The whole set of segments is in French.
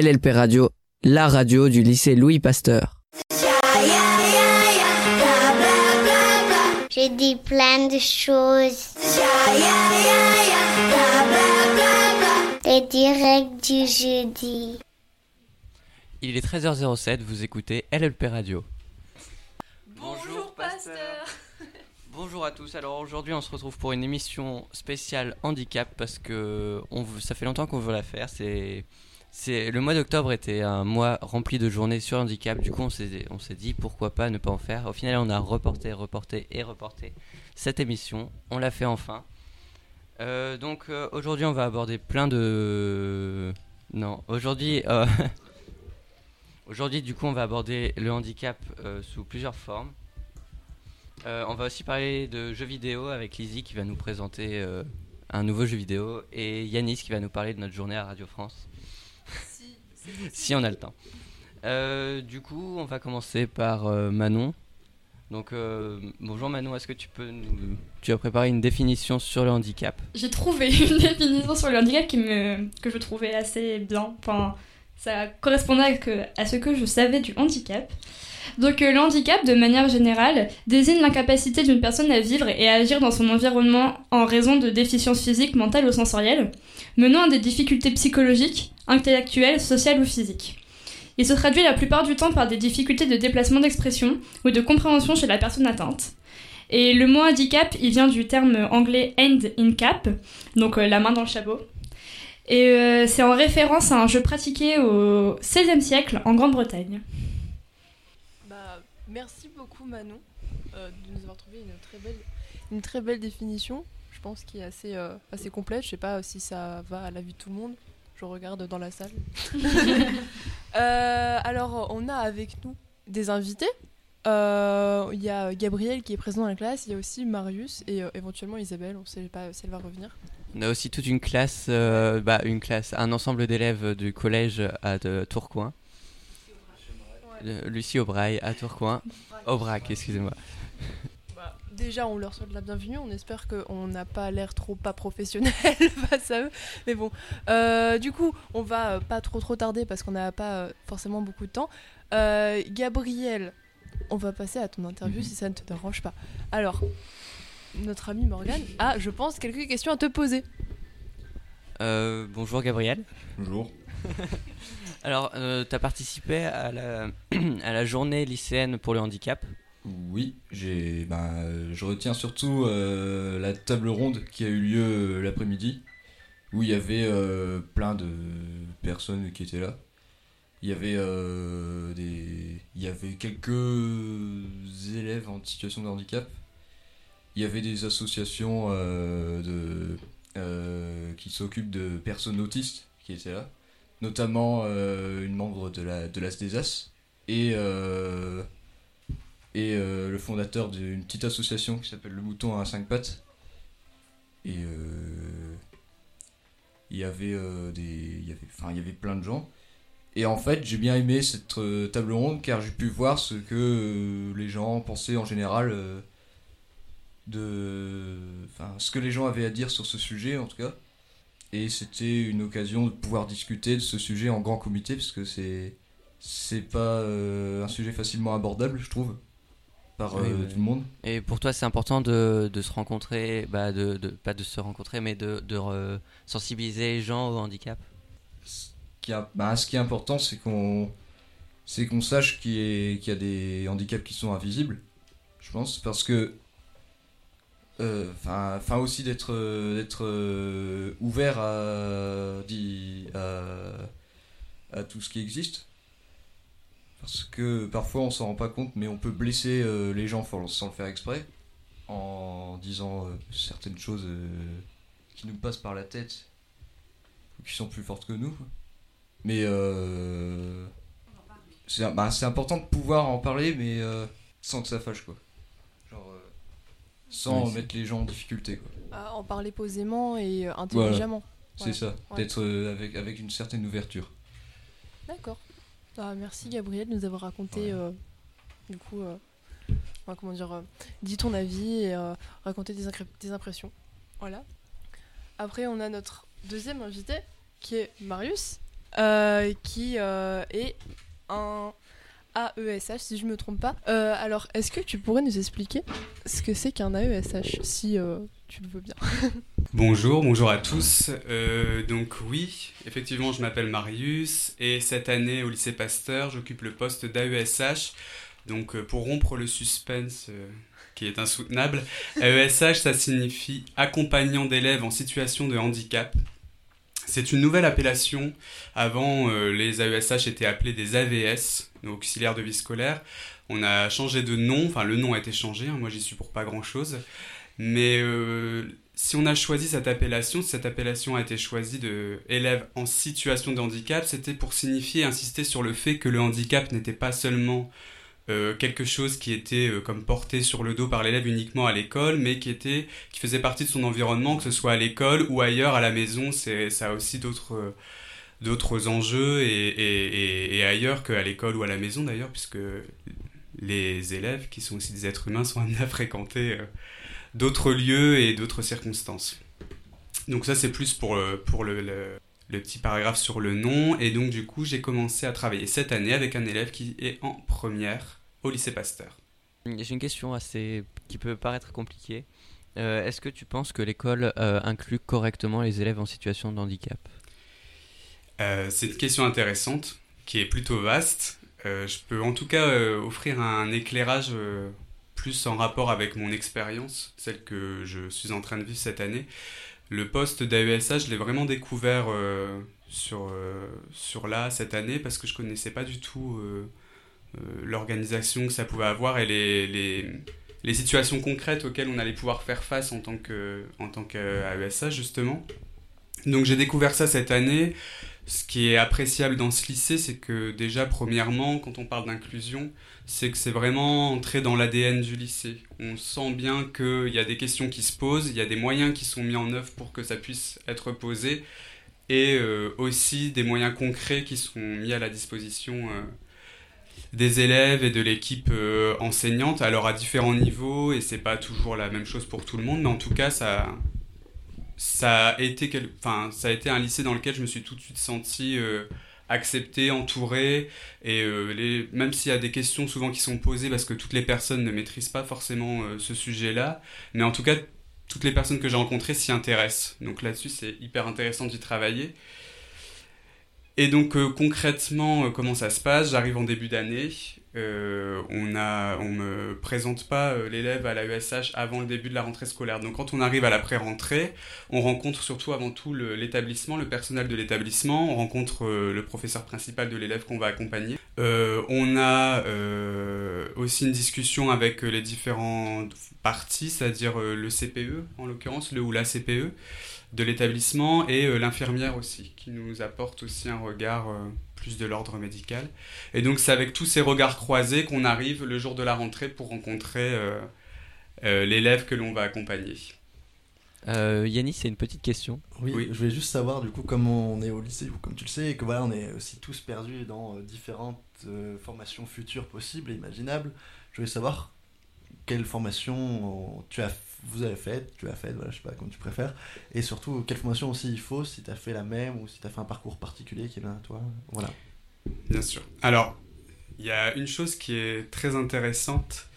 LLP Radio, la radio du lycée Louis Pasteur. J'ai dit plein de choses. Les directs du jeudi. Il est 13h07, vous écoutez LLP Radio. Bonjour, pasteur. Bonjour à tous, alors aujourd'hui on se retrouve pour une émission spéciale handicap parce que on, veut- ça fait longtemps qu'on veut la faire. C'est, c'est, le mois d'octobre était un mois rempli de journées sur handicap, du coup on s'est, on s'est dit pourquoi pas ne pas en faire. Au final on a reporté, reporté et reporté cette émission, on l'a fait enfin. Euh, donc euh, aujourd'hui on va aborder plein de... Non, aujourd'hui... euh, Aujourd'hui, du coup, on va aborder le handicap sous plusieurs formes. On va aussi parler de jeux vidéo avec Lizzie qui va nous présenter un nouveau jeu vidéo et Yanis qui va nous parler de notre journée à Radio France. si on a le temps. Euh, du coup, on va commencer par euh, Manon. Donc, euh, bonjour Manon, est-ce que tu peux nous... Tu as préparé une définition sur le handicap? J'ai trouvé une définition sur le handicap qui me, que je trouvais assez bien. Enfin, ça correspondait à, ce que je savais du handicap. Donc, euh, le handicap, de manière générale, désigne l'incapacité d'une personne à vivre et à agir dans son environnement en raison de déficiences physiques, mentales ou sensorielles, menant à des difficultés psychologiques, intellectuelles, sociales ou physiques. Il se traduit la plupart du temps par des difficultés de déplacement d'expression ou de compréhension chez la personne atteinte. Et le mot handicap, il vient du terme anglais hand in cap, donc euh, la main dans le chapeau. Et euh, c'est en référence à un jeu pratiqué au XVIe siècle en Grande-Bretagne. Merci beaucoup Manon euh, de nous avoir trouvé une très belle, une très belle définition. Je pense qui est assez, euh, assez complète. Je sais pas si ça va à la vue de tout le monde. Je regarde dans la salle. Euh, alors, on a avec nous des invités. Euh, Il y a Gabriel qui est présent dans la classe. Il y a aussi Marius et euh, éventuellement Isabelle. On ne sait pas si elle va revenir. On a aussi toute une classe, euh, bah, une classe, un ensemble d'élèves du collège à de Tourcoing. Euh, Lucie Aubrail à Tourcoing. Aubrac, excusez-moi. Bah, déjà, on leur souhaite la bienvenue. On espère qu'on n'a pas l'air trop pas professionnel face à eux. Mais bon, Euh, du coup, on va euh, pas trop trop tarder parce qu'on n'a pas euh, forcément beaucoup de temps. Euh, Gabriel, on va passer à ton interview si ça ne te dérange pas. Alors, notre ami Morgan a, je pense, quelques questions à te poser. Euh, bonjour Gabriel. Bonjour. Alors, tu as participé à la, journée lycéenne pour le handicap. Oui, j'ai, euh, je retiens surtout euh, la table ronde qui a eu lieu euh, l'après-midi, où il y avait euh, plein de personnes qui étaient là. Il y avait euh, des, y avait quelques élèves en situation de handicap. Il y avait des associations euh, de, euh, qui s'occupent de personnes autistes qui étaient là, notamment euh, une membre de la de l'ASDESAS et euh, et euh, le fondateur d'une petite association qui s'appelle Le Mouton à 5 pattes. Et il y avait des, y avait, enfin il y avait plein de gens. Et en fait, j'ai bien aimé cette table ronde car j'ai pu voir ce que les gens pensaient en général de, enfin ce que les gens avaient à dire sur ce sujet en tout cas. Et c'était une occasion de pouvoir discuter de ce sujet en grand comité parce que c'est c'est pas euh, un sujet facilement abordable, je trouve, par Oui, euh, oui. tout le monde. Et pour toi, c'est important de, de se rencontrer, bah, de, de, pas de se rencontrer, mais de, de sensibiliser les gens au handicap? Ce qui, a- bah, ce qui est important, c'est qu'on c'est qu'on sache qu'il y, a des handicaps qui sont invisibles, je pense, parce que enfin enfin aussi d'être euh, d'être euh, ouvert à, tout ce qui existe. Parce que parfois on s'en rend pas compte, mais on peut blesser euh, les gens sans le faire exprès, en disant euh, certaines choses euh, qui nous passent par la tête, ou qui sont plus fortes que nous. Mais euh, c'est bah, c'est important de pouvoir en parler, mais euh, sans que ça fâche, quoi. Sans mettre les gens en difficulté, quoi. À en parler posément et intelligemment. C'est Ouais. ça, Ouais. d'être euh, avec, avec une certaine ouverture. D'accord. Ah, merci Gabriel de nous avoir raconté, Ouais. euh, du coup, euh, enfin, comment dire, euh, dit ton avis et euh, raconté des, incré- des impressions. Voilà. Après, on a notre deuxième invité qui est Marius. euh, qui euh, est un AESH, si je me trompe pas. Euh, alors, est-ce que tu pourrais nous expliquer ce que c'est qu'un AESH, si euh, tu le veux bien Bonjour, bonjour à tous. Euh, donc oui, effectivement, je m'appelle Marius et cette année au lycée Pasteur, j'occupe le poste d'AESH. Donc pour rompre le suspense qui est insoutenable, AESH, ça signifie accompagnant d'élèves en situation de handicap. C'est une nouvelle appellation. Avant, euh, les AESH étaient appelés des AVS, auxiliaires de vie scolaire. On a changé de nom, enfin le nom a été changé, hein, moi j'y suis pour pas grand-chose. Mais euh, si on a choisi cette appellation, si cette appellation a été choisie de élèves en situation de handicap, c'était pour signifier, insister sur le fait que le handicap n'était pas seulement euh, quelque chose qui était euh, comme porté sur le dos par l'élève uniquement à l'école, mais qui était qui faisait partie de son environnement, que ce soit à l'école ou ailleurs à la maison. C'est ça a aussi d'autres euh, d'autres enjeux et, et, et, ailleurs qu'à l'école ou à la maison d'ailleurs, puisque les élèves, qui sont aussi des êtres humains, sont amenés à fréquenter d'autres lieux et d'autres circonstances. Donc ça c'est plus pour, pour le, le petit paragraphe sur le nom. Et donc du coup j'ai commencé à travailler cette année avec un élève qui est en première au lycée Pasteur. J'ai une question assez qui peut paraître compliquée. Euh, Est-ce que tu penses que l'école euh, inclut correctement les élèves en situation de handicap? Euh, c'est une question intéressante qui est plutôt vaste. Je peux en tout cas offrir un éclairage plus en rapport avec mon expérience, celle que je suis en train de vivre cette année. Le poste d'AESH, je l'ai vraiment découvert sur, sur là cette année parce que je connaissais pas du tout l'organisation que ça pouvait avoir et les, les, situations concrètes auxquelles on allait pouvoir faire face en tant que en tant qu'AESH justement. Donc j'ai découvert ça cette année. Ce qui est appréciable dans ce lycée, c'est que déjà, premièrement, quand on parle d'inclusion, c'est que c'est vraiment entré dans l'ADN du lycée. On sent bien qu'il y a des questions qui se posent, il y a des moyens qui sont mis en œuvre pour que ça puisse être posé, et euh, aussi des moyens concrets qui sont mis à la disposition euh, des élèves et de l'équipe euh, enseignante, alors à différents niveaux, et c'est pas toujours la même chose pour tout le monde, mais en tout cas, ça, ça a été enfin ça a été un lycée dans lequel je me suis tout de suite senti euh, accepté entouré et euh, même s'il y a des questions souvent qui sont posées parce que toutes les personnes ne maîtrisent pas forcément euh, ce sujet là mais en tout cas toutes les personnes que j'ai rencontrées s'y intéressent. Donc là-dessus c'est hyper intéressant d'y travailler et donc euh, concrètement euh, comment ça se passe? J'arrive en début d'année euh, on a, on me présente pas l'élève à la ESH avant le début de la rentrée scolaire. Donc quand on arrive à la pré-rentrée, on rencontre surtout avant tout l'établissement, le, personnel de l'établissement, on rencontre le professeur principal de l'élève qu'on va accompagner. On a aussi une discussion avec les différentes parties, c'est-à-dire le CPE en l'occurrence, le ou la CPE de l'établissement et euh, l'infirmière aussi, qui nous apporte aussi un regard euh, plus de l'ordre médical. Et donc c'est avec tous ces regards croisés qu'on arrive le jour de la rentrée pour rencontrer euh, euh, l'élève que l'on va accompagner. euh, Yannis, c'est une petite question. Oui, Oui. je voulais juste savoir du coup comme on est au lycée ou comme tu le sais et que voilà on est aussi tous perdus dans euh, différentes euh, formations futures possibles et imaginables. Je voulais savoir quelle formation euh, tu as vous avez faite, tu as faite, voilà, je sais pas comme tu préfères, et surtout quelle formation aussi il faut si tu as fait la même ou si tu as fait un parcours particulier qui est bien à toi. Voilà. Bien sûr. Alors, il y a une chose qui est très intéressante,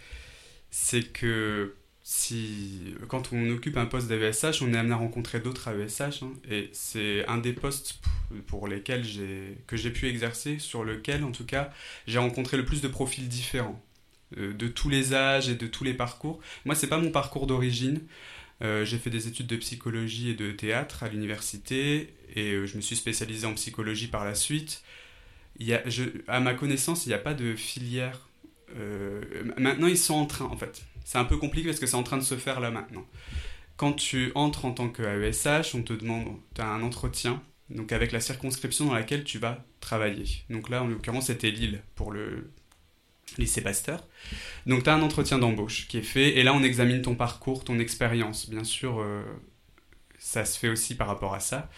c'est que si quand on occupe un poste d'AESH, on est amené à rencontrer d'autres AESH, hein, et c'est un des postes pour lesquels j'ai que j'ai pu exercer, sur lequel en tout cas j'ai rencontré le plus de profils différents, de tous les âges et de tous les parcours. Moi, c'est pas mon parcours d'origine. Euh, j'ai fait des études de psychologie et de théâtre à l'université et euh, je me suis spécialisé en psychologie par la suite. Il y a, à ma connaissance, il n'y a pas de filière. Euh, maintenant, ils sont en train, en fait. C'est un peu compliqué parce que c'est en train de se faire là maintenant. Quand tu entres en tant qu'AESH, on te demande, tu as un entretien, donc avec la circonscription dans laquelle tu vas travailler. Donc là, en l'occurrence, c'était Lille pour le lycée Pasteur. Donc tu as un entretien d'embauche qui est fait, et là, on examine ton parcours, ton expérience. Bien sûr, euh, ça se fait aussi par rapport à ça.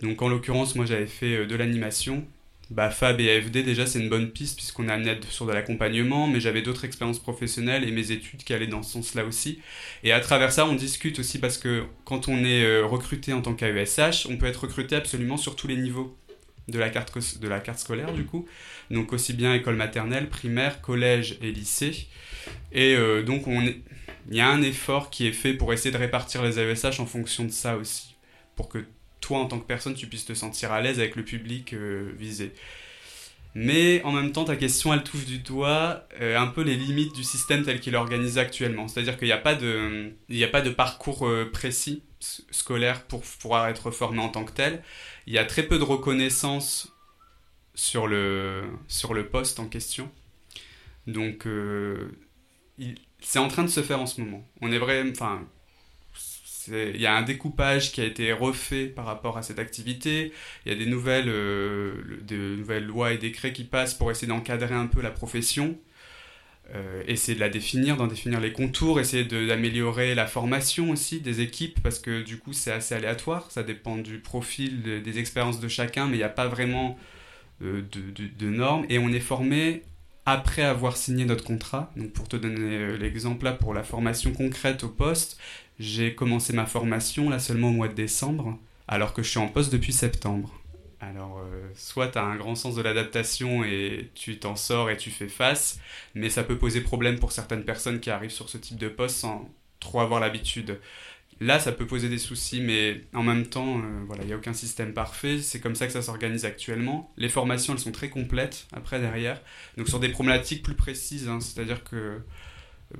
Donc en l'occurrence, moi, j'avais fait euh, de l'animation, bah, Fab et AFD, déjà, c'est une bonne piste puisqu'on est amené sur de l'accompagnement, mais j'avais d'autres expériences professionnelles et mes études qui allaient dans ce sens-là aussi. Et à travers ça, on discute aussi parce que quand on est euh, recruté en tant qu'AESH, on peut être recruté absolument sur tous les niveaux de la carte, de la carte scolaire du coup. Donc aussi bien école maternelle, primaire, collège et lycée. Et euh, donc on il y a un effort qui est fait pour essayer de répartir les AESH en fonction de ça aussi, pour que toi en tant que personne tu puisses te sentir à l'aise avec le public euh, visé. Mais en même temps, ta question, elle touche du doigt euh, un peu les limites du système tel qu'il est organisé actuellement. C'est-à-dire qu'il n'y a, de, a pas de parcours précis scolaire pour pouvoir être formé en tant que tel. Il y a très peu de reconnaissance sur le, sur le poste en question. Donc, euh, c'est en train de se faire en ce moment. On est vraiment. Enfin, il y a un découpage qui a été refait par rapport à cette activité. Il y a des nouvelles, euh, de nouvelles lois et décrets qui passent pour essayer d'encadrer un peu la profession. Euh, essayer de la définir, d'en définir les contours, essayer d'améliorer la formation aussi des équipes, parce que du coup c'est assez aléatoire, ça dépend du profil, des expériences de chacun, mais il n'y a pas vraiment euh, de, de, normes, et on est formé après avoir signé notre contrat. Donc pour te donner euh, l'exemple là, pour la formation concrète au poste, j'ai commencé ma formation là seulement au mois de décembre, alors que je suis en poste depuis septembre. Alors, euh, soit tu as un grand sens de l'adaptation et tu t'en sors et tu fais face, mais ça peut poser problème pour certaines personnes qui arrivent sur ce type de poste sans trop avoir l'habitude. Là, ça peut poser des soucis, mais en même temps, euh, voilà, il n'y a aucun système parfait. C'est comme ça que ça s'organise actuellement. Les formations, elles sont très complètes après derrière. Donc sur des problématiques plus précises, hein, c'est-à-dire que euh,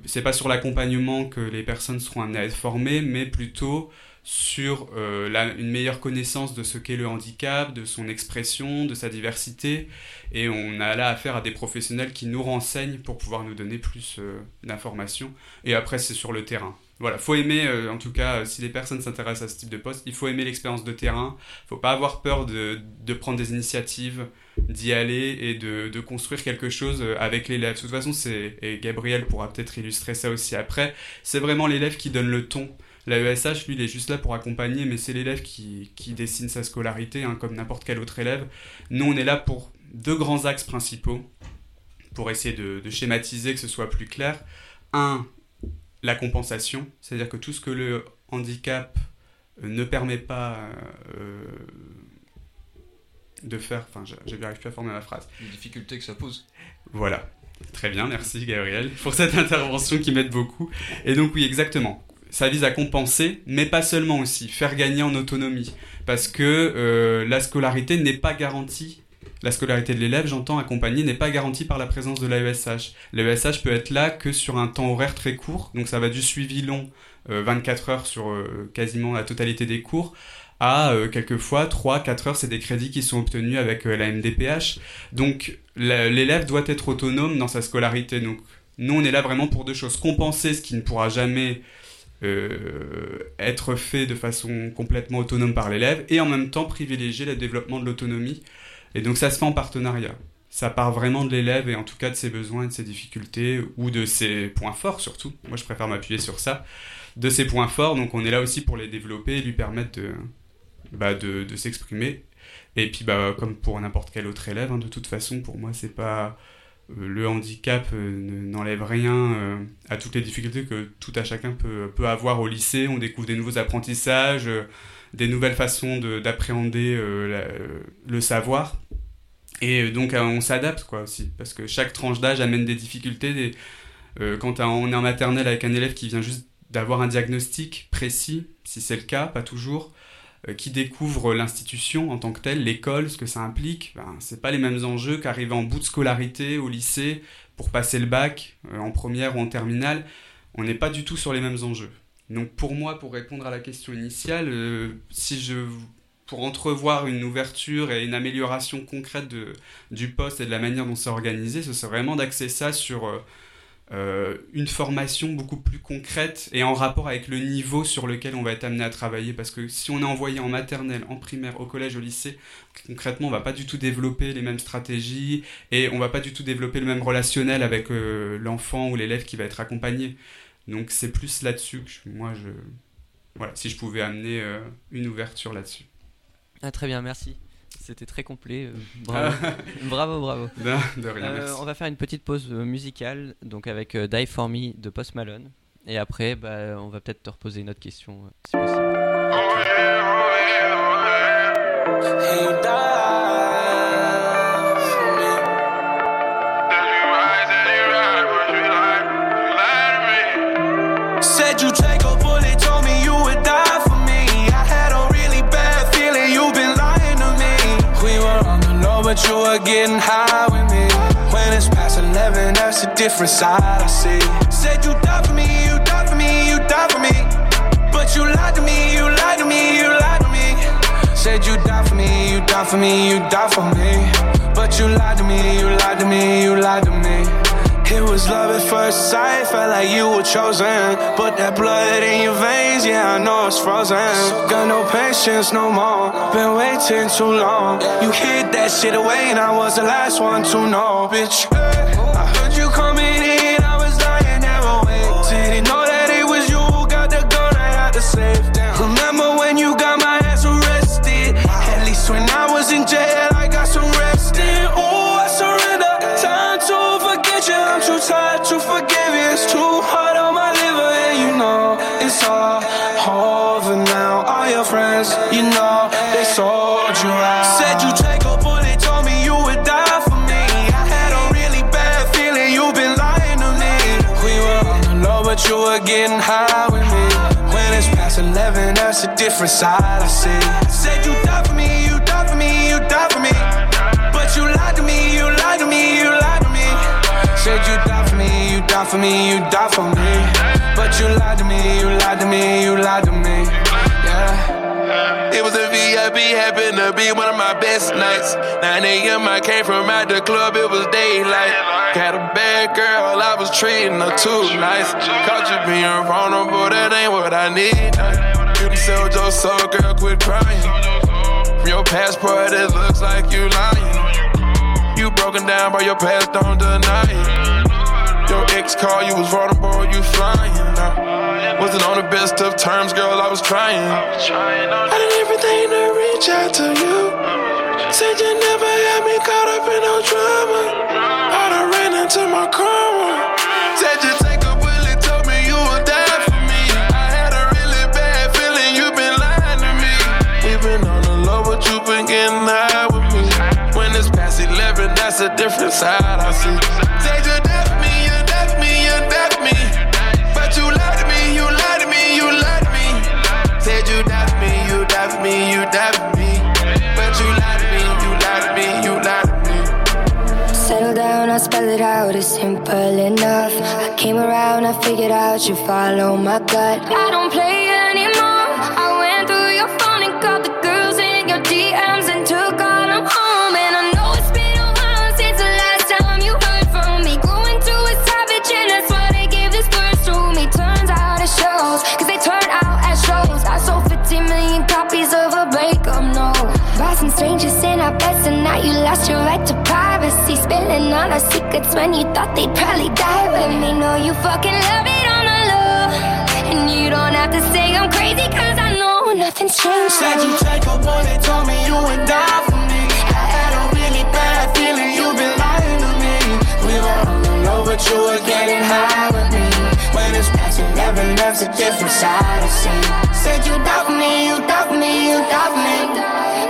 c'est pas sur l'accompagnement que les personnes seront amenées à être formées, mais plutôt sur euh, une meilleure connaissance de ce qu'est le handicap, de son expression, de sa diversité. Et on a là affaire à des professionnels qui nous renseignent pour pouvoir nous donner plus euh, d'informations. Et après, c'est sur le terrain. Voilà, faut aimer, euh, en tout cas, si les personnes s'intéressent à ce type de poste, il faut aimer l'expérience de terrain. Il faut pas avoir peur de, de prendre des initiatives, d'y aller et de, de, construire quelque chose avec l'élève. De toute façon, c'est, et Gabriel pourra peut-être illustrer ça aussi après, c'est vraiment l'élève qui donne le ton. L'AESH, lui, il est juste là pour accompagner, mais c'est l'élève qui, qui, dessine sa scolarité, hein, comme n'importe quel autre élève. Nous, on est là pour deux grands axes principaux, pour essayer de, schématiser, que ce soit plus clair. Un, la compensation, c'est-à-dire que tout ce que le handicap euh, ne permet pas euh, de faire, enfin, j'arrive plus à former ma phrase. Les difficultés que ça pose. Voilà. Très bien, merci Gabriel pour cette intervention qui m'aide beaucoup. Et donc oui, exactement ça vise à compenser, mais pas seulement aussi, faire gagner en autonomie. Parce que euh, la scolarité n'est pas garantie. La scolarité de l'élève, j'entends accompagner, n'est pas garantie par la présence de l'AESH. L'AESH peut être là que sur un temps horaire très court, donc ça va du suivi long, 24 euh, heures sur euh, quasiment la totalité des cours, à quelquefois 3-4 heures, c'est des crédits qui sont obtenus avec la MDPH. Donc l'élève doit être autonome dans sa scolarité. Donc nous, on est là vraiment pour deux choses. Compenser ce qui ne pourra jamais euh, être fait de façon complètement autonome par l'élève et en même temps privilégier le développement de l'autonomie. Et donc ça se fait en partenariat. Ça part vraiment de l'élève et en tout cas de ses besoins et de ses difficultés ou de ses points forts surtout. Moi je préfère m'appuyer sur ça. De ses points forts, donc on est là aussi pour les développer et lui permettre de, bah de, s'exprimer. Et puis bah, comme pour n'importe quel autre élève, hein, de toute façon pour moi c'est pas le handicap euh, n'enlève rien euh, à toutes les difficultés que tout à chacun peut, avoir au lycée. On découvre des nouveaux apprentissages, des nouvelles façons d'appréhender le savoir. Et donc on s'adapte quoi aussi, parce que chaque tranche d'âge amène des difficultés. quand on est en maternelle avec un élève qui vient juste d'avoir un diagnostic précis, si c'est le cas, pas toujours, euh, qui découvre l'institution en tant que telle, l'école, ce que ça implique, ben, c'est pas les mêmes enjeux qu'arriver en bout de scolarité au lycée pour passer le bac euh, en première ou en terminale. On n'est pas du tout sur les mêmes enjeux. Donc pour moi, pour répondre à la question initiale, euh, si je pour entrevoir une ouverture et une amélioration concrète de, du poste et de la manière dont c'est organisé, ce serait vraiment d'axer ça sur euh, une formation beaucoup plus concrète et en rapport avec le niveau sur lequel on va être amené à travailler. Parce que si on est envoyé en maternelle, en primaire, au collège, au lycée, concrètement, on va pas du tout développer les mêmes stratégies et on va pas du tout développer le même relationnel avec euh, l'enfant ou l'élève qui va être accompagné. Donc c'est plus là-dessus que moi, je... Voilà, si je pouvais amener euh, une ouverture là-dessus. Ah, très bien, merci c'était très complet. Euh, ah. Bravo. bravo. bravo, de rien. Euh, on va faire une petite pause euh, musicale, donc avec Die For Me de Post Malone. Et après, bah, on va peut-être te reposer une autre question, si possible. You were getting high with me. When it's past 11, that's a different side I see. Said you die for me, you die for me, you die for me. But you lied to me, you lied to me, you lied to me. Said you die for me, you die for me, you die for me. But you lied to me, you lied to me, you lied to me. It was love at first sight, felt like you were chosen. But that blood in your veins, yeah, I know it's frozen. Got no patience no more, been waiting too long. You hid that shit away, and I was the last one to know, bitch. It's all over now. All your friends, you know, they sold you out. Said you take a bullet, told me you would die for me. I had a really bad feeling you've been lying to me. We were on the low, but you were getting high with me. When it's past 11, that's a different side I see. Said you die for me, you die for me, you die for me. But you lied to me, you lied to me, you lied to me. Said you die for me, you die for me, you die for me. You lied to me, you lied to me, you lied to me. Yeah. It was a VIP, happened to be one of my best nights. 9 a.m. I came from out the club, it was daylight. Got a bad girl, I was treating her too nice. Caught you being vulnerable, that ain't what I need. You done sold your soul, girl, quit crying. From your passport, it looks like you lying. You broken down by your past, don't deny it. Your ex call, you was vulnerable, you flying. I wasn't on the best of terms, girl, I was trying. I did everything to reach out to you. Said you never had me caught up in no drama. I done ran into my karma. Said you take a bullet, told me you would die for me. I had a really bad feeling you been lying to me. We been on the low, but you been getting high with me. When it's past 11, that's a different side I see. Simple enough. I came around, I figured out you follow my gut. I don't play anymore. Secrets when you thought they'd probably die with me. No, you fucking love it on the low. And you don't have to say I'm crazy, cause I know nothing's changed. Said you take a bullet, told me you would die for me. I had a really bad feeling you've been lying to me. We were on the low, but you were getting high with me. When it's past 11, that's a different side of see. Said you for me, you for me, you for me.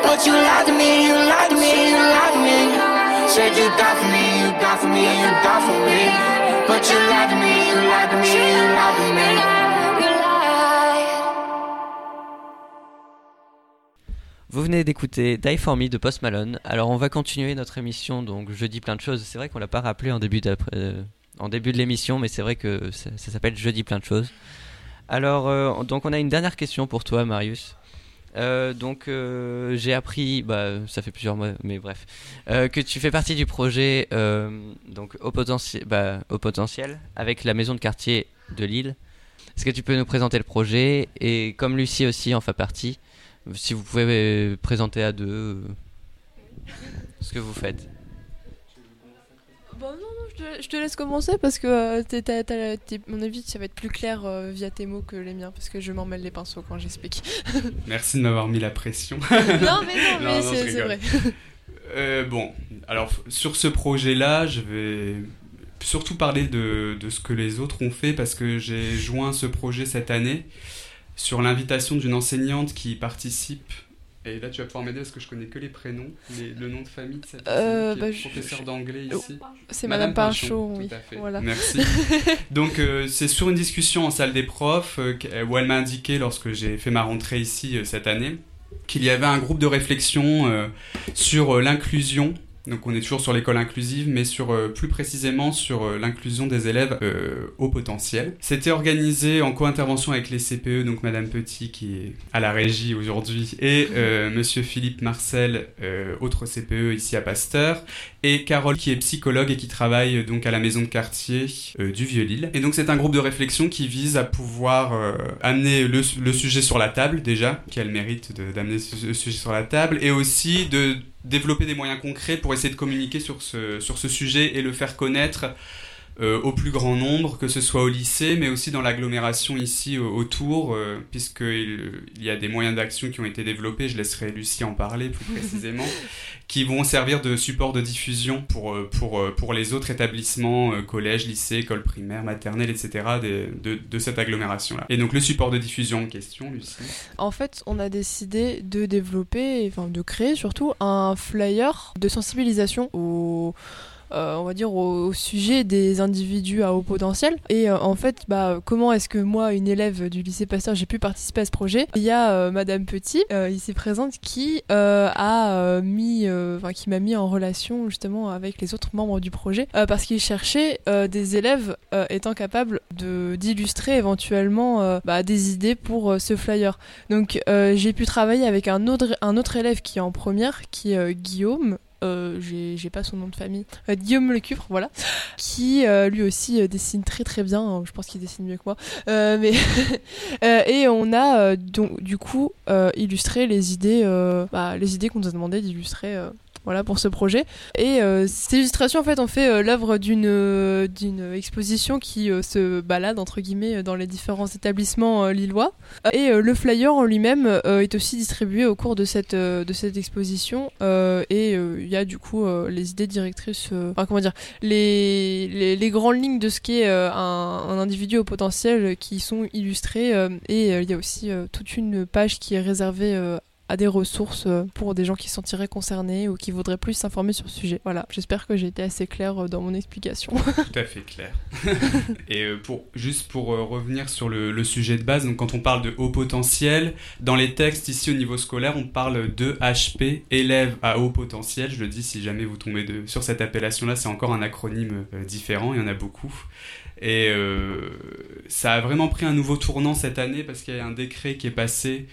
But you lied to me, you lied to me, you lied to me. Vous venez d'écouter Die For Me de Post Malone. Alors on va continuer notre émission, donc je dis plein de choses. C'est vrai qu'on l'a pas rappelé en début, euh, début de l'émission, mais c'est vrai que ça, ça s'appelle Je dis plein de choses. Alors euh, donc on a une dernière question pour toi Marius. Euh, donc euh, j'ai appris, bah, ça fait plusieurs mois, mais bref, euh, que tu fais partie du projet donc au, potentiel, bah, au potentiel avec la maison de quartier de Lille. Est-ce que tu peux nous présenter le projet et comme Lucie aussi en fait partie, si vous pouvez présenter à deux ce que vous faites. Bon, non, non, je te, je te laisse commencer parce que euh, mon avis, ça va être plus clair euh, via tes mots que les miens parce que je m'en mêle les pinceaux quand j'explique. Merci de m'avoir mis la pression. Non, mais non, mais c'est- vrai. Euh, bon, alors sur ce projet-là, je vais surtout parler de, de ce que les autres ont fait parce que j'ai joint ce projet cette année sur l'invitation d'une enseignante qui participe Et là, tu vas pouvoir m'aider parce que je connais que les prénoms, les- le nom de famille de cette Euh, bah, est je- professeur d'anglais Oh, ici. c'est Madame Pinchot, oui. Tout à fait. Voilà. Merci. Donc, euh, c'est sur une discussion en salle des profs euh, qu- où elle m'a indiqué, lorsque j'ai fait ma rentrée ici euh, cette année, qu'il y avait un groupe de réflexion euh, sur euh, l'inclusion. Donc on est toujours sur l'école inclusive, mais sur euh, plus précisément sur euh, l'inclusion des élèves euh, au potentiel. C'était organisé en co-intervention avec les CPE, donc Madame Petit qui est à la régie aujourd'hui, et Monsieur Philippe Marcel, autre CPE ici à Pasteur, et Carole qui est psychologue et qui travaille donc à la maison de quartier du Vieux-Lille. Et donc c'est un groupe de réflexion qui vise à pouvoir amener le, le sujet sur la table déjà, qui a le mérite d'amener ce sujet sur la table, et aussi de développer des moyens concrets pour essayer de communiquer sur ce, sur ce sujet et le faire connaître au plus grand nombre, que ce soit au lycée, mais aussi dans l'agglomération ici euh, autour, euh, puisqu'il il y a des moyens d'action qui ont été développés, je laisserai Lucie en parler plus précisément, qui vont servir de support de diffusion pour, euh, pour, euh, pour les autres établissements, euh, collèges, lycées, écoles primaires, maternelles, etc., de, de cette agglomération-là. Et donc le support de diffusion en question, Lucie En fait, on a décidé de développer, enfin de créer surtout un flyer de sensibilisation au, euh, on va dire au, sujet des individus à haut potentiel. Et euh, en fait, bah, comment est-ce que moi, une élève du lycée Pasteur, j'ai pu participer à ce projet? Il y a euh, Madame Petit, ici présente, qui a mis, qui m'a mis en relation justement avec les autres membres du projet, parce qu'il cherchait des élèves étant capables d'illustrer éventuellement bah, des idées pour ce flyer. Donc j'ai pu travailler avec un autre, élève qui est en première, qui est Guillaume. Euh, j'ai pas son nom de famille, Euh, Guillaume Lecufre, voilà, qui euh, lui aussi dessine très très bien. hein, Je pense qu'il dessine mieux que moi. Mais et on a donc du coup illustré les idées, bah, les idées qu'on nous a demandé d'illustrer. Voilà pour ce projet. Et euh, ces illustrations, en fait, ont fait euh, l'œuvre d'une euh, d'une exposition qui euh, se balade, entre guillemets, dans les différents établissements lillois. Et le flyer en lui-même est aussi distribué au cours de cette, de cette exposition. Et il y a du coup les idées directrices, enfin comment dire, les, les, les grandes lignes de ce qu'est un, individu au potentiel qui sont illustrées. et il y a aussi toute une page qui est réservée à des ressources euh, pour des gens qui se sentiraient concernés ou qui voudraient plus s'informer sur le sujet. Voilà, j'espère que j'ai été assez claire euh, dans mon explication. Tout à fait clair. Et euh, pour, juste pour revenir sur le, le sujet de base, donc quand on parle de haut potentiel, dans les textes ici au niveau scolaire, on parle de HP, élève à haut potentiel. Je le dis si jamais vous tombez de, sur cette appellation-là, c'est encore un acronyme différent, il y en a beaucoup. Et euh, ça a vraiment pris un nouveau tournant cette année parce qu'il y a un décret qui est passé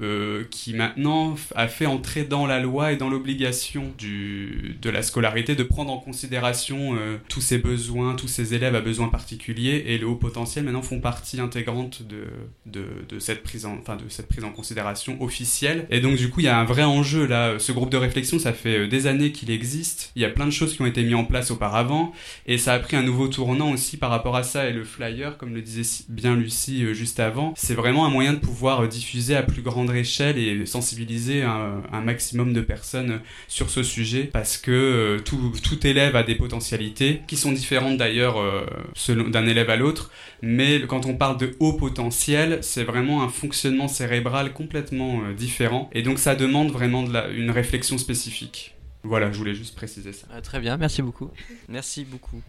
euh, qui maintenant a fait entrer dans la loi et dans l'obligation de la scolarité de prendre en considération euh, tous ces besoins, tous ces élèves à besoins particuliers et le haut potentiel maintenant font partie intégrante de, de, cette, prise en, enfin, de cette prise en considération officielle. Et donc du coup il y a un vrai enjeu là, ce groupe de réflexion ça fait euh, des années qu'il existe, il y a plein de choses qui ont été mises en place auparavant. Et ça a pris un nouveau tournant aussi par rapport à ça et le flyer comme le disait bien Lucie juste avant, c'est vraiment un moyen de pouvoir diffuser à plus grande échelle et sensibiliser un, un maximum de personnes sur ce sujet parce que euh, tout, tout élève a des potentialités qui sont différentes d'ailleurs euh, selon- d'un élève à l'autre mais quand on parle de haut potentiel c'est vraiment un fonctionnement cérébral complètement euh, différent et donc ça demande vraiment de la- une réflexion spécifique voilà je voulais juste préciser ça Euh, très bien, merci beaucoup. Merci beaucoup.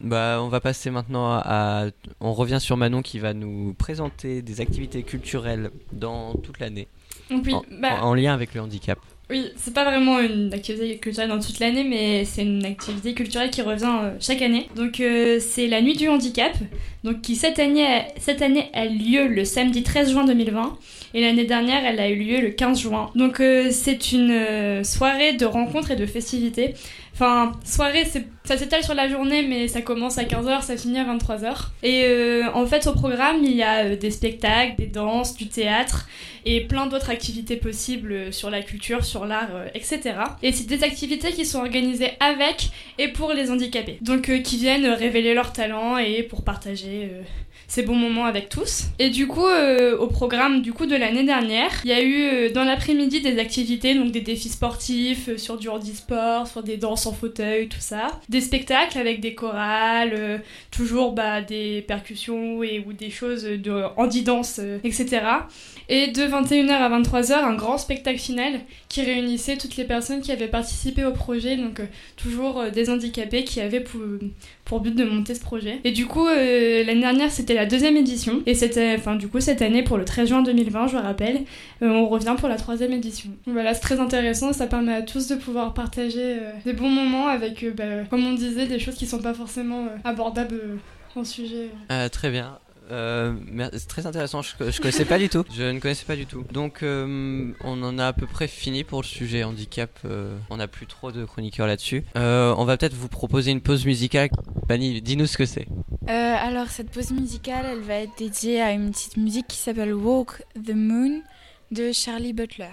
Bah, on va passer maintenant à. On revient sur Manon qui va nous présenter des activités culturelles dans toute l'année. Oui, en, bah- en lien avec le handicap. Oui, c'est pas vraiment une activité culturelle dans toute l'année, mais c'est une activité culturelle qui revient euh, chaque année. Donc euh, c'est la nuit du handicap, donc qui cette année, a- cette année a lieu le samedi 13 juin 2020 et l'année dernière elle a eu lieu le 15 juin. Donc euh, c'est une soirée de rencontres et de festivités. Enfin, soirée, ça s'étale sur la journée, mais ça commence à 15h, ça finit à 23h. Et euh, en fait, au programme, il y a euh, des spectacles, des danses, du théâtre et plein d'autres activités possibles euh, sur la culture, sur l'art, etc. Et c'est des activités qui sont organisées avec et pour les handicapés. Donc, qui viennent révéler leurs talents et pour partager ces bons moments avec tous. Et du coup, euh, au programme du coup de l'année dernière, il y a eu euh, dans l'après-midi des activités, donc des défis sportifs euh, sur du handisport, sur des danses en fauteuil, tout ça, des spectacles avec des chorales, toujours bah, des percussions et ou des choses de handi-danse, etc. Et de 21h à 23h, un grand spectacle final qui réunissait toutes les personnes qui avaient participé au projet, donc toujours des handicapés qui avaient pour, pour but de monter ce projet. Et du coup, l'année dernière, c'était la deuxième édition. Et c'était, enfin, du coup, cette année, pour le 13 juin 2020, je rappelle, euh, on revient pour la troisième édition. Voilà, c'est très intéressant. Ça permet à tous de pouvoir partager euh, des bons moments avec, euh, bah, comme on disait, des choses qui sont pas forcément abordables en sujet. Très bien. Euh, c'est très intéressant, je, je connaissais pas du tout. Je ne connaissais pas du tout. Donc, euh, on en a à peu près fini pour le sujet handicap. euh, on n'a plus trop de chroniqueurs là-dessus. On va peut-être vous proposer une pause musicale. Fanny, dis-nous ce que c'est. Alors cette pause musicale, elle va être dédiée à une petite musique qui s'appelle Walk the Moon de Charlie Butler.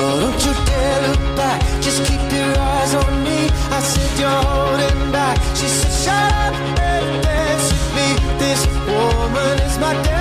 Oh, don't you dare look back, just keep your eyes on me. I said you're holding back. She said, shut up and dance with me. This woman is my destiny.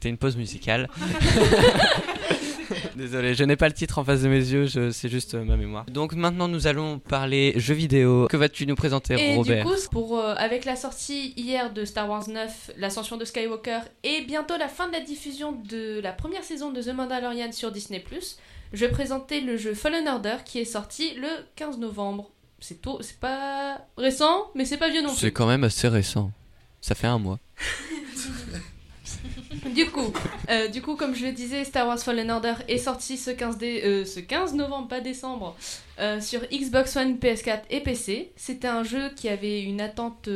C'était une pause musicale. Désolé, je n'ai pas le titre en face de mes yeux, je- c'est juste euh, ma mémoire. Donc maintenant, nous allons parler jeux vidéo. Que vas-tu nous présenter, Et Robert? du coup, pour, euh, avec la sortie hier de Star Wars 9, l'ascension de Skywalker, et bientôt la fin de la diffusion de la première saison de The Mandalorian sur Disney+, je vais présenter le jeu Fallen Order qui est sorti le 15 novembre. C'est tôt, c'est pas récent, mais c'est pas vieux non plus. C'est quand même assez récent. Ça fait un mois. Du coup, euh, du coup, comme je le disais, Star Wars Fallen Order est sorti ce 15, dé- euh, ce 15 novembre, pas décembre, euh, sur Xbox One, PS4 et PC. C'était un jeu qui avait une attente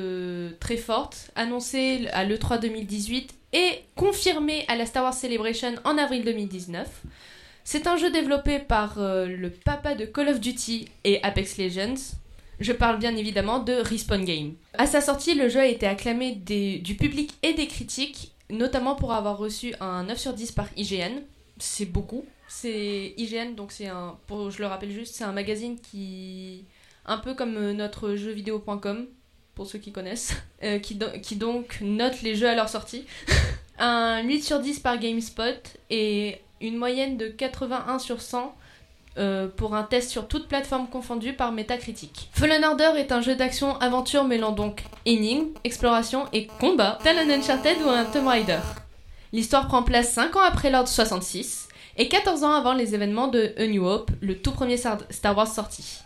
très forte, annoncé à l'E3 2018 et confirmé à la Star Wars Celebration en avril 2019. C'est un jeu développé par le papa de Call of Duty et Apex Legends. Je parle bien évidemment de Respawn Game. À sa sortie, le jeu a été acclamé du public et des critiques, notamment pour avoir reçu un 9 sur 10 par IGN. C'est beaucoup. C'est IGN, donc c'est un, je le rappelle juste, c'est un magazine qui, un peu comme euh, notre jeuxvideo.com, pour ceux qui connaissent, euh, qui, qui donc note les jeux à leur sortie. un 8 sur 10 par GameSpot et une moyenne de 81 sur 100 euh, pour un test sur toute plateforme confondue par Metacritic. Fallen Order est un jeu d'action-aventure mêlant donc énigmes, exploration et combat, tel un Uncharted ou un Tomb Raider. L'histoire prend place 5 ans après l'ordre 66 et 14 ans avant les événements de A New Hope, le tout premier Star Wars sorti.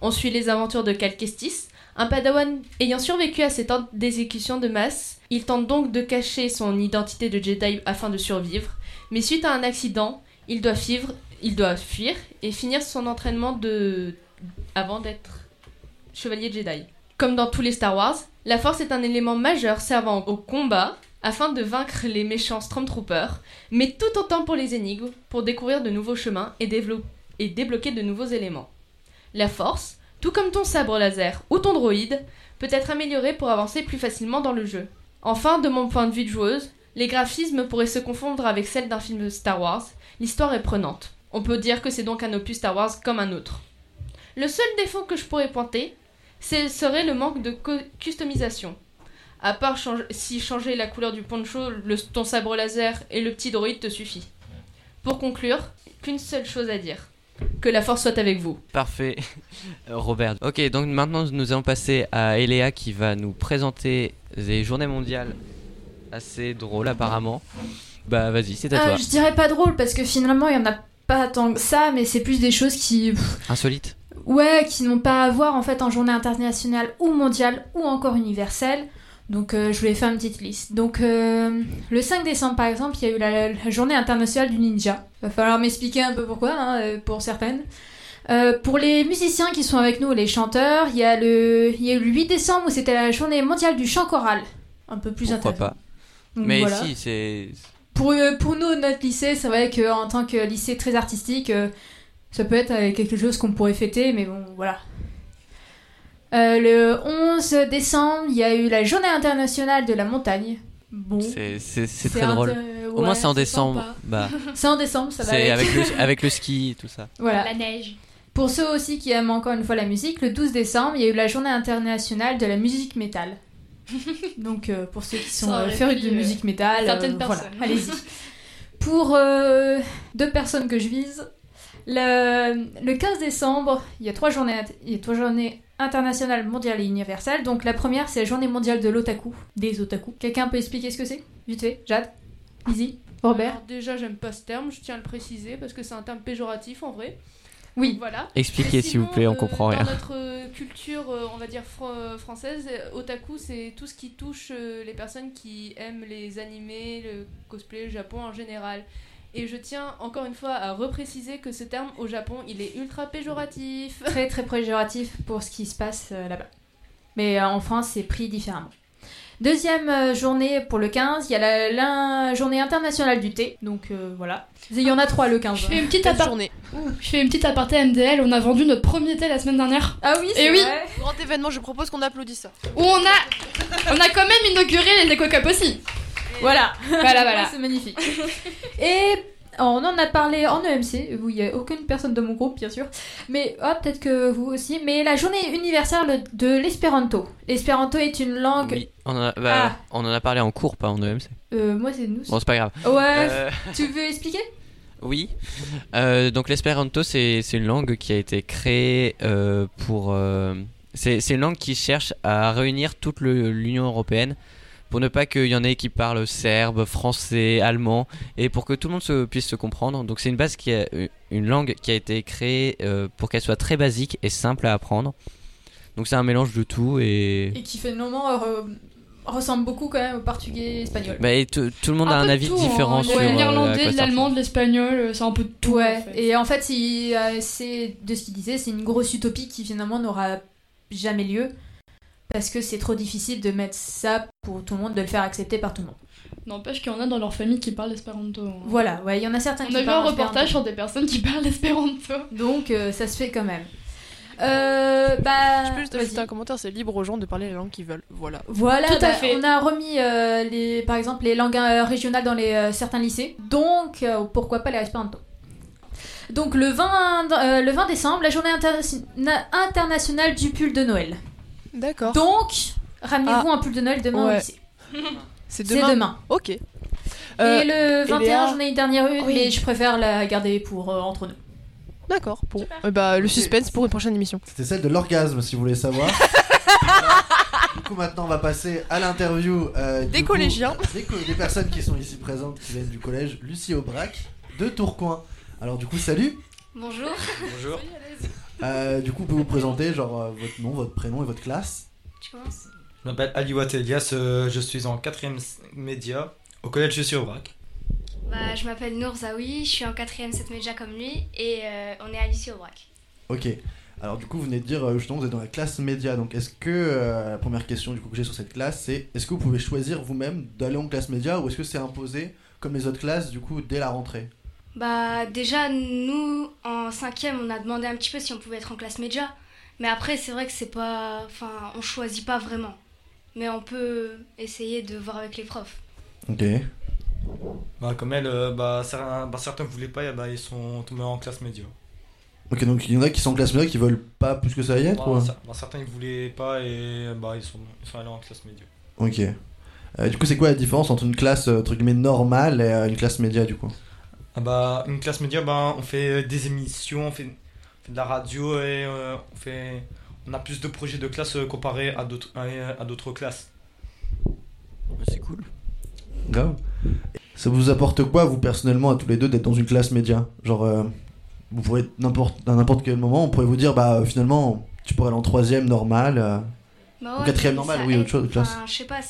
On suit les aventures de Cal Kestis, un padawan ayant survécu à cette ordre d'exécution de masse. Il tente donc de cacher son identité de Jedi afin de survivre, mais suite à un accident, il doit fuir, il doit fuir et finir son entraînement de avant d'être chevalier Jedi. Comme dans tous les Star Wars, la Force est un élément majeur servant au combat afin de vaincre les méchants Stormtroopers, mais tout autant pour les énigmes, pour découvrir de nouveaux chemins et, et débloquer de nouveaux éléments. La Force, tout comme ton sabre laser ou ton droïde, peut être améliorée pour avancer plus facilement dans le jeu. Enfin, de mon point de vue de joueuse, les graphismes pourraient se confondre avec celles d'un film Star Wars, l'histoire est prenante. On peut dire que c'est donc un opus Star Wars comme un autre. Le seul défaut que je pourrais pointer, c'est serait le manque de customisation. À part change- si changer la couleur du poncho, le, ton sabre laser et le petit droïde te suffit. Pour conclure, qu'une seule chose à dire. Que la force soit avec vous. Parfait, Robert. Ok, donc maintenant nous allons passer à Eléa qui va nous présenter des journées mondiales assez drôles apparemment. Bah vas-y, c'est à Euh, toi. je dirais pas drôle parce que finalement il y en a pas tant que ça, mais c'est plus des choses qui, pff, Insolite. ouais, qui n'ont pas à voir en fait en journée internationale ou mondiale ou encore universelle. Donc euh, je voulais faire une petite liste. Donc euh, le 5 décembre par exemple, il y a eu la, la journée internationale du ninja. Va falloir m'expliquer un peu pourquoi hein, euh, pour certaines. Euh, pour les musiciens qui sont avec nous, les chanteurs, il y a le, il y a eu le 8 décembre où c'était la journée mondiale du chant choral. Un peu plus Pourquoi pas Donc, Mais voilà. si, c'est. Pour, euh, pour nous, notre lycée, c'est vrai qu'en tant que lycée très artistique, euh, ça peut être euh, quelque chose qu'on pourrait fêter, mais bon, voilà. Euh, le 11 décembre, il y a eu la journée internationale de la montagne. Bon. C'est très drôle. Au moins c'est en décembre. Bah. C'est en décembre, ça va C'est avec. avec le, avec le ski et tout ça. Voilà. La neige. Pour ceux aussi qui aiment encore une fois la musique, le 12 décembre, il y a eu la journée internationale de la musique métal. Donc euh, pour ceux qui sont euh, férus de euh, musique métal, certaines euh, voilà, personnes. allez-y. Pour euh, deux personnes que je vise, le, le 15 décembre, il y a trois journées, il y a trois journées internationales mondiales et universelles. Donc la première, c'est la journée mondiale de l'otaku, des otaku. Quelqu'un peut expliquer ce que c'est? Vite fait, Jade, Lizzie, Robert. Alors déjà, j'aime pas ce terme, je tiens à le préciser parce que c'est un terme péjoratif en vrai. Oui. Voilà. Expliquez, s'il vous plaît, on euh, comprend dans rien. notre euh, culture, euh, on va dire fr- euh, française, otaku, c'est tout ce qui touche les personnes qui aiment les animés, le cosplay, le Japon en général. Et je tiens encore une fois à repréciser que ce terme au Japon, il est ultra péjoratif. Très très péjoratif pour ce qui se passe là-bas. Mais en France, c'est pris différemment. Deuxième euh, journée pour le 15, il y a la, la journée internationale du thé. Donc euh, voilà. Il y en a trois le 15. Je fais une petite, journée. Ouh, je fais une petite aparté MDL. On a vendu notre premier thé la semaine dernière. Ah oui, Et oui, Grand événement, je propose qu'on applaudisse ça. où on a, on a quand même inauguré les éco-cups aussi. Voilà. Voilà, voilà. c'est magnifique. Et on en a parlé en EMC, où il n'y a aucune personne de mon groupe, bien sûr. Mais oh, peut-être que vous aussi. Mais la journée universelle de l'espéranto. L'espéranto est une langue. Oui, on en, a, bah, Ah. on en a parlé en cours, pas en EMC. Euh, moi, c'est nous. Bon, c'est pas grave. Ouais. Euh, Tu veux expliquer? Oui. Euh, donc l'espéranto, c'est une langue qui a été créée euh, pour. euh, c'est une langue qui cherche à réunir toute l'Union européenne pour ne pas qu'il y en ait qui parlent serbe, français, allemand, et pour que tout le monde se, puisse se comprendre. Donc c'est une base qui a, une langue qui a été créée euh, pour qu'elle soit très basique et simple à apprendre. Donc c'est un mélange de tout et Et qui finalement euh, ressemble beaucoup quand même au portugais espagnol. Bah, et tout tout le monde a un avis tout, hein. différent Il y sur. a euh, l'irlandais, l'allemand, de l'espagnol, euh, c'est un peu de tout. Ouais, en fait. et en fait, c'est de ce qu'il disait, c'est une grosse utopie qui finalement n'aura jamais lieu parce que c'est trop difficile de mettre ça pour tout le monde, de le faire accepter par tout le monde. N'empêche qu'il y en a dans leur famille qui parlent espéranto. hein. Voilà, ouais, il y en a certains On qui a vu un parlent reportage espéranto. sur des personnes qui parlent espéranto. Donc euh, ça se fait quand même. Euh, bah, Je peux juste ajouter un commentaire, c'est libre aux gens de parler la langue qu'ils veulent. Voilà. Voilà, Tout à bah, fait. on a remis euh, les, par exemple les langues euh, régionales dans les, euh, certains lycées, donc euh, pourquoi pas les espéranto. Donc le 20, euh, le 20 décembre, la journée interna- na- internationale du pull de Noël. D'accord. Donc, ramenez-vous un pull de Noël demain au Ouais. lycée. C'est C'est demain. demain. Ok. et Euh, le 21, Léa j'en ai une dernière une, Oui. mais je préfère la garder pour euh, entre nous. D'accord. Bon. Eh bah, le suspense pour une prochaine émission. C'était celle de l'orgasme, si vous voulez savoir. du coup, maintenant, on va passer à l'interview euh, Des coup, collégiens. Des, co- des personnes qui sont ici présentes, qui viennent du collège Lucie Aubrac de Tourcoing. Alors, du coup, salut. Bonjour. Bonjour. Euh, du coup, vous pouvez vous présenter, genre euh, votre nom, votre prénom et votre classe. Tu commences Je m'appelle Aliwat Elias, euh, je suis en 4ème média au collège de Aubrac. bah, Je m'appelle Nour Zawi, je suis en 4ème 7 média comme lui et euh, on est à Lucie Aubrac. Ok. Alors, du coup, vous venez de dire, justement, vous êtes dans la classe média. Donc, est-ce que euh, la première question du coup, que j'ai sur cette classe, c'est est-ce que vous pouvez choisir vous-même d'aller en classe média ou est-ce que c'est imposé comme les autres classes, du coup, dès la rentrée? Bah déjà nous en 5ème on a demandé un petit peu si on pouvait être en classe média. Mais après c'est vrai que c'est pas... Enfin on choisit pas vraiment. Mais on peut essayer de voir avec les profs. Ok. Bah, comme elle, euh, bah, certains, bah, certains voulaient pas, et bah, ils sont tombés en classe média. Ok, donc il y en a qui sont en classe média qui veulent pas plus que ça y être Bah, ou... bah, certains ils voulaient pas et bah, ils, sont, ils sont allés en classe média. Ok. Euh, du coup, c'est quoi la différence entre une classe euh, entre guillemets normale et euh, une classe média du coup? Ah bah, une classe média, bah, on fait euh, des émissions, on fait, on fait de la radio et euh, on, fait, on a plus de projets de classe euh, comparé à d'autres à, à d'autres classes. C'est cool. Grave. Ça vous apporte quoi, vous personnellement, à tous les deux, d'être dans une classe média? Genre, euh, vous pourrez n'importe à n'importe quel moment, on pourrait vous dire, bah finalement, tu pourrais aller en troisième normal, euh, Bah ouais, quatrième normal, aide. oui, autre chose. Enfin, je sais pas,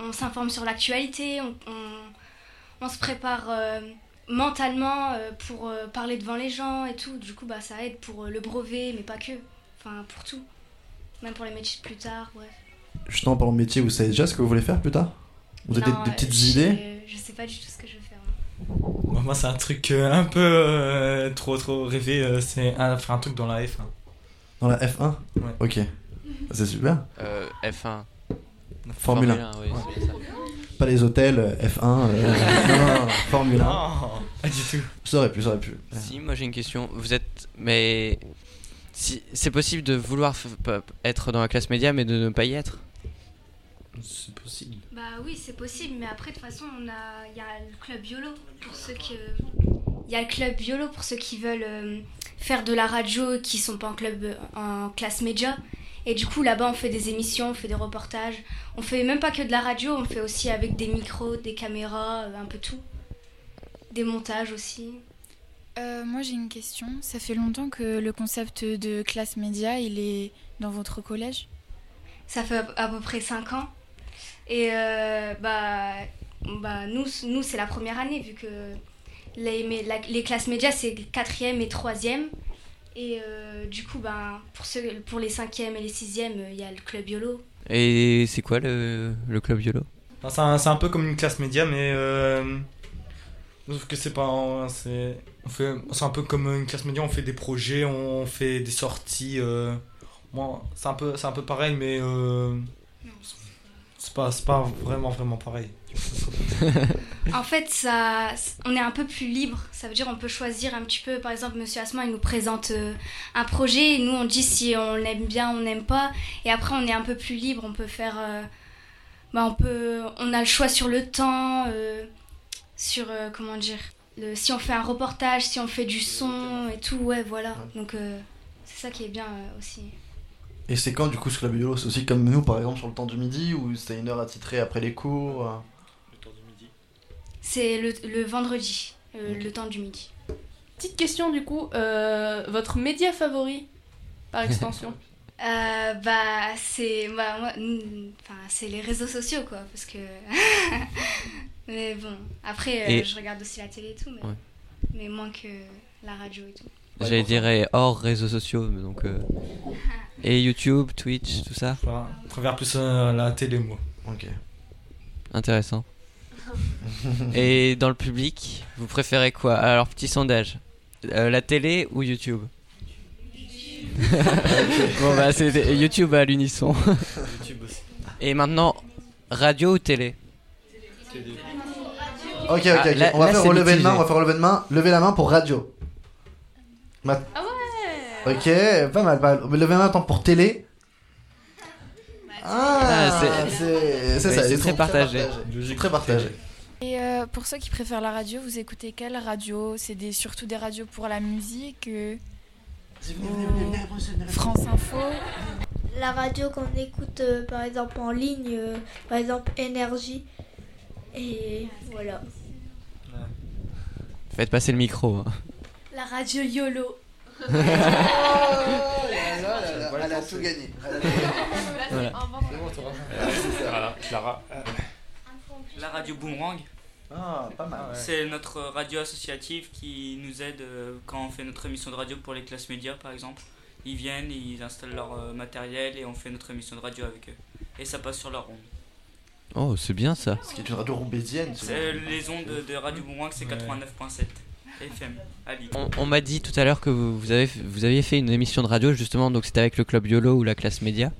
on s'informe sur l'actualité, on, on, on se prépare euh, mentalement euh, pour euh, parler devant les gens et tout. Du coup, bah, ça aide pour euh, le brevet, mais pas que. Enfin, pour tout. Même pour les métiers de plus tard, bref. Justement, en parlant de métier, vous savez déjà ce que vous voulez faire plus tard? Vous avez Non, des, des petites idées? Je sais pas du tout ce que je vais faire. Bah, moi, c'est un truc euh, un peu euh, trop trop rêvé, euh, c'est un, faire un truc dans la F1. Dans la F1 Ouais. Ok. C'est super. Euh, F1. Formule 1. oui, c'est ça. Pas les hôtels, euh, F1. euh, non, Formule 1. Non, pas du tout. Ça aurait pu, ça aurait pu. Si, moi j'ai une question. Vous êtes. Mais. Si, c'est possible de vouloir f- p- être dans la classe média mais de ne pas y être? C'est possible. Bah oui, c'est possible, mais après, de toute façon, on a... il y a le club YOLO pour ceux que... Il y a le club YOLO pour ceux qui veulent euh, faire de la radio et qui sont pas en club en classe média. Et du coup, là-bas, on fait des émissions, on fait des reportages. On fait même pas que de la radio, on fait aussi avec des micros, des caméras, euh, un peu tout. Des montages aussi. Euh, moi j'ai une question. Ça fait longtemps que le concept de classe média il est dans votre collège? Ça fait à- peu près 5 ans. Et euh, bah, bah, nous, nous c'est la première année, vu que les, mais la- les classes médias, c'est quatrième et troisième. Et euh, du coup, ben, pour, ceux, pour les cinquièmes et les sixièmes, il y a le club YOLO. Et c'est quoi le, le club YOLO? Enfin, c'est un, c'est un peu comme une classe média, mais. Euh, sauf que c'est pas. C'est on fait- c'est un peu comme une classe média, on fait des projets, on fait des sorties. euh, moi, c'est un, peu- c'est un peu pareil, mais. C'est pas, pas vraiment, vraiment pareil. En fait, ça, on est un peu plus libre. Ça veut dire on peut choisir un petit peu. Par exemple, Monsieur Asman, il nous présente euh, un projet et nous, on dit si on l'aime bien, on n'aime pas. Et après, on est un peu plus libre. On peut faire. euh, bah, on peut. On a le choix sur le temps, euh, sur euh, comment dire. Le, si on fait un reportage, si on fait du son et tout, ouais, voilà. Donc c'est ça qui est bien aussi. Et c'est quand du coup ce club YOLO C'est aussi comme nous par exemple sur le temps du midi ou c'était une heure attitrée après les cours euh C'est le, le vendredi, euh, le temps du midi. Petite question du coup, euh, votre média favori par extension Euh, bah, c'est bah, moi, enfin, c'est les réseaux sociaux, quoi. Parce que. mais bon, après, euh, Et- je regarde aussi la télé et tout, mais, Ouais. mais moins que la radio et tout. J'allais dire hors réseaux sociaux, mais donc. euh, Et YouTube, Twitch, tout ça Je préfère plus euh, la télé, moi. Ok. Intéressant. Et dans le public, vous préférez quoi? Alors, petit sondage. Euh, la télé ou YouTube? Bon, bah, c'est YouTube à l'unisson. YouTube aussi. Et maintenant, radio ou télé? Ok, ok, Ah, ok. là- on va là, faire c'est relever de main, on va faire relever de main. Levez la main pour radio. Ma- Ah ouais Ok, pas mal, pas mal. Levez la main attends, pour télé. Ah, Ah, c'est ça, c'est très partagé. Très partagé. Et euh, pour ceux qui préfèrent la radio, vous écoutez quelle radio? C'est des, surtout des radios pour la musique euh, ou France Info La radio qu'on écoute euh, par exemple en ligne, euh, par exemple Énergie. Et voilà. Faites passer le micro. hein. La radio YOLO. Oh là là là là, Elle a tout gagné. Elle a tout gagné. Voilà. Voilà, Clara. La radio Boomerang. Ah, pas mal. C'est notre radio associative qui nous aide euh, quand on fait notre émission de radio pour les classes médias, par exemple. Ils viennent, ils installent leur euh, matériel et on fait notre émission de radio avec eux. Et ça passe sur leur onde. Oh, c'est bien ça. Ce qui est une radio roubaisienne. C'est les ondes de, de radio Boomerang, c'est 89.7 FM. On, on m'a dit tout à l'heure que vous, vous avez, vous aviez fait une émission de radio justement, donc c'était avec le club YOLO ou la classe média.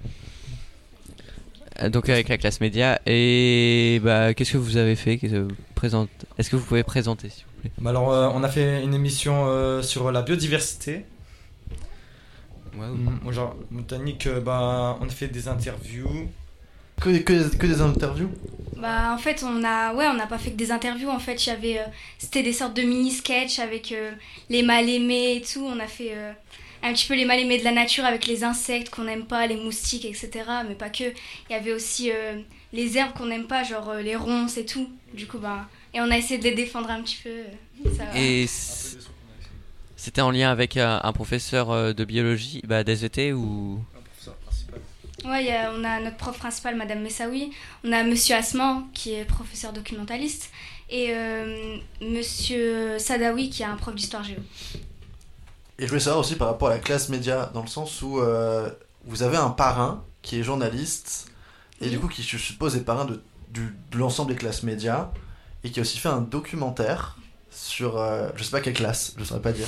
Euh, Donc avec la classe média. Et bah, qu'est-ce que vous avez fait Est-ce que vous pouvez présenter s'il vous plaît? Bah alors, euh, on a fait une émission euh, sur la biodiversité. Mm, Genre, botanique, euh, bah, on a fait des interviews. Que, que, que des interviews Bah en fait on a ouais on n'a pas fait que des interviews en fait. Avait euh, c'était des sortes de mini sketchs avec euh, les mal aimés et tout. On a fait euh, un petit peu les mal aimés de la nature avec les insectes qu'on n'aime pas les moustiques etc mais pas que. Il y avait aussi euh, les herbes qu'on n'aime pas genre euh, les ronces et tout. Du coup bah et on a essayé de les défendre un petit peu euh, ça va. Et c'était en lien avec un, un professeur de biologie, bah, d'SVT ou? A- on a notre prof principal, Madame Messaoui. On a Monsieur Asman, qui est professeur documentaliste. Et euh, Monsieur Sadawi, qui est un prof d'histoire géo. Et je voulais savoir aussi par rapport à la classe média, dans le sens où euh, vous avez un parrain qui est journaliste, et du coup qui, je suppose, est parrain de, l'ensemble des classes médias, et qui a aussi fait un documentaire sur, euh, je sais pas quelle classe, je saurais pas dire.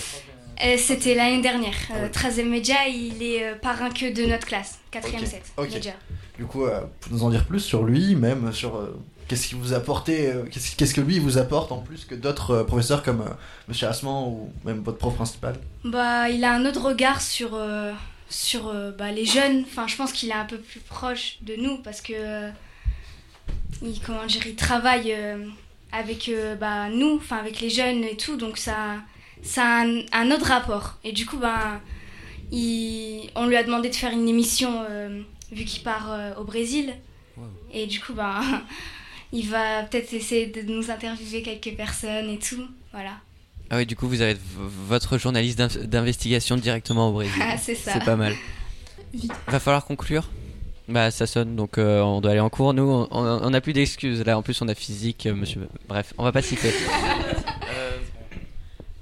Euh, C'était l'année dernière. Euh, 13e média, il est euh, parrain que de notre classe. 4e Ok, 7 ok. média. Du coup, vous pouvez nous en dire plus sur lui, même sur qu'est-ce qu'il vous apportait, qu'est-ce qu'est-ce que lui vous apporte en plus que d'autres professeurs comme Monsieur Asman ou même votre prof principal? Bah, il a un autre regard sur, sur euh, bah, les jeunes. Enfin, je pense qu'il est un peu plus proche de nous parce que euh, il, comment dire, il travaille euh, avec bah, nous, enfin avec les jeunes et tout, donc ça, ça a un, un autre rapport. Et du coup, il, on lui a demandé de faire une émission euh, vu qu'il part euh, au Brésil. Et du coup, bah, il va peut-être essayer de nous interviewer quelques personnes et tout. Voilà. Ah oui, du coup, vous avez votre journaliste d'in- d'investigation directement au Brésil. Ah, c'est ça. C'est pas mal. Vite. Va falloir conclure. Bah, ça sonne, donc euh, on doit aller en cours. Nous, on- on on n'a plus d'excuses. Là, en plus, on a physique, euh, monsieur. Bref, on va pas citer.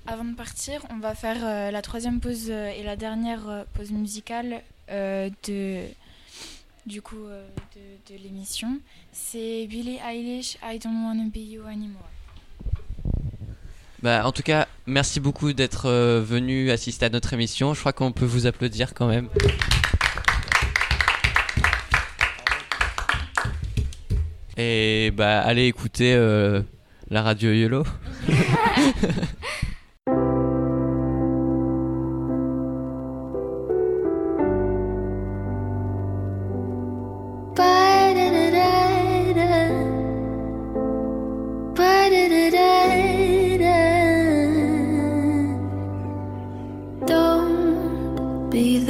Avant de partir, on va faire euh, la troisième pause euh, et la dernière euh, pause musicale de, du coup, de, de l'émission. C'est Billie Eilish, I Don't Wanna Be You Anymore. Bah, en tout cas, merci beaucoup d'être venu assister à notre émission. Je crois qu'on peut vous applaudir quand même. Et bah, allez écouter la radio YOLO.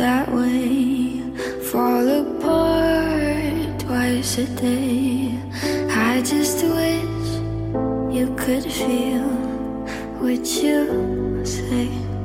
that way. Fall apart twice a day. I just wish you could feel what you say.